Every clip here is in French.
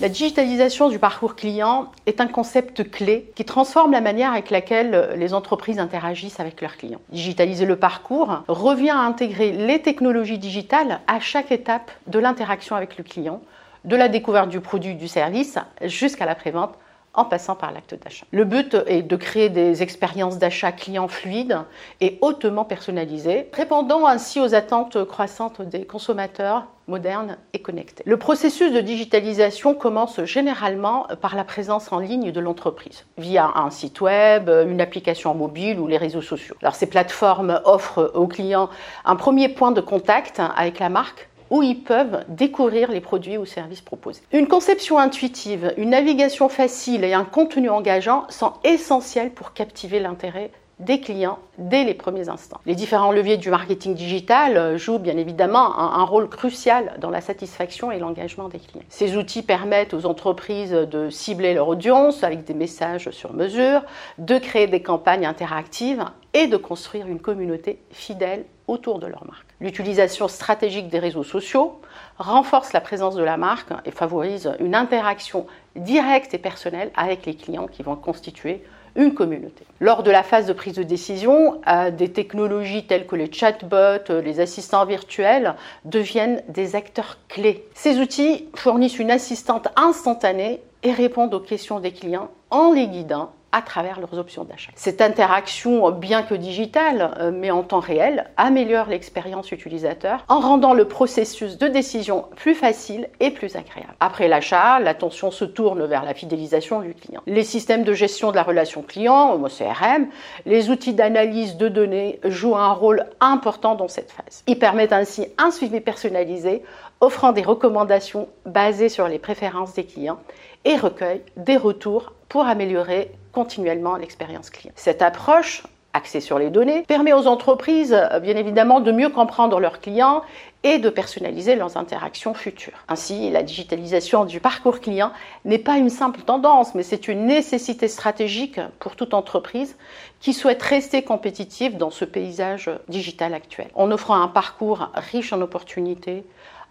La digitalisation du parcours client est un concept clé qui transforme la manière avec laquelle les entreprises interagissent avec leurs clients. Digitaliser le parcours revient à intégrer les technologies digitales à chaque étape de l'interaction avec le client, de la découverte du produit, du service jusqu'à la prévente en passant par l'acte d'achat. Le but est de créer des expériences d'achat clients fluides et hautement personnalisées, répondant ainsi aux attentes croissantes des consommateurs modernes et connectés. Le processus de digitalisation commence généralement par la présence en ligne de l'entreprise, via un site web, une application mobile ou les réseaux sociaux. Alors ces plateformes offrent aux clients un premier point de contact avec la marque où ils peuvent découvrir les produits ou services proposés. Une conception intuitive, une navigation facile et un contenu engageant sont essentiels pour captiver l'intérêt des clients dès les premiers instants. Les différents leviers du marketing digital euh, jouent bien évidemment un, rôle crucial dans la satisfaction et l'engagement des clients. Ces outils permettent aux entreprises de cibler leur audience avec des messages sur mesure, de créer des campagnes interactives et de construire une communauté fidèle autour de leur marque. L'utilisation stratégique des réseaux sociaux renforce la présence de la marque et favorise une interaction directe et personnelle avec les clients qui vont constituer une communauté. Lors de la phase de prise de décision, euh, des technologies telles que les chatbots, euh, les assistants virtuels deviennent des acteurs clés. Ces outils fournissent une assistante instantanée et répondent aux questions des clients en les guidant à travers leurs options d'achat. Cette interaction, bien que digitale, euh, mais en temps réel, améliore l'expérience utilisateur en rendant le processus de décision plus facile et plus agréable. Après l'achat, l'attention se tourne vers la fidélisation du client. Les systèmes de gestion de la relation client, CRM, les outils d'analyse de données jouent un rôle important dans cette phase. Ils permettent ainsi un suivi personnalisé, offrant des recommandations basées sur les préférences des clients et recueillent des retours pour améliorer continuellement l'expérience client. Cette approche axée sur les données permet aux entreprises, euh, bien évidemment, de mieux comprendre leurs clients et de personnaliser leurs interactions futures. Ainsi, la digitalisation du parcours client n'est pas une simple tendance, mais c'est une nécessité stratégique pour toute entreprise qui souhaite rester compétitive dans ce paysage digital actuel, en offrant un parcours riche en opportunités,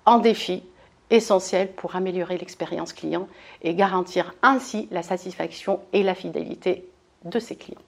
en défis essentiel pour améliorer l'expérience client et garantir ainsi la satisfaction et la fidélité de ses clients.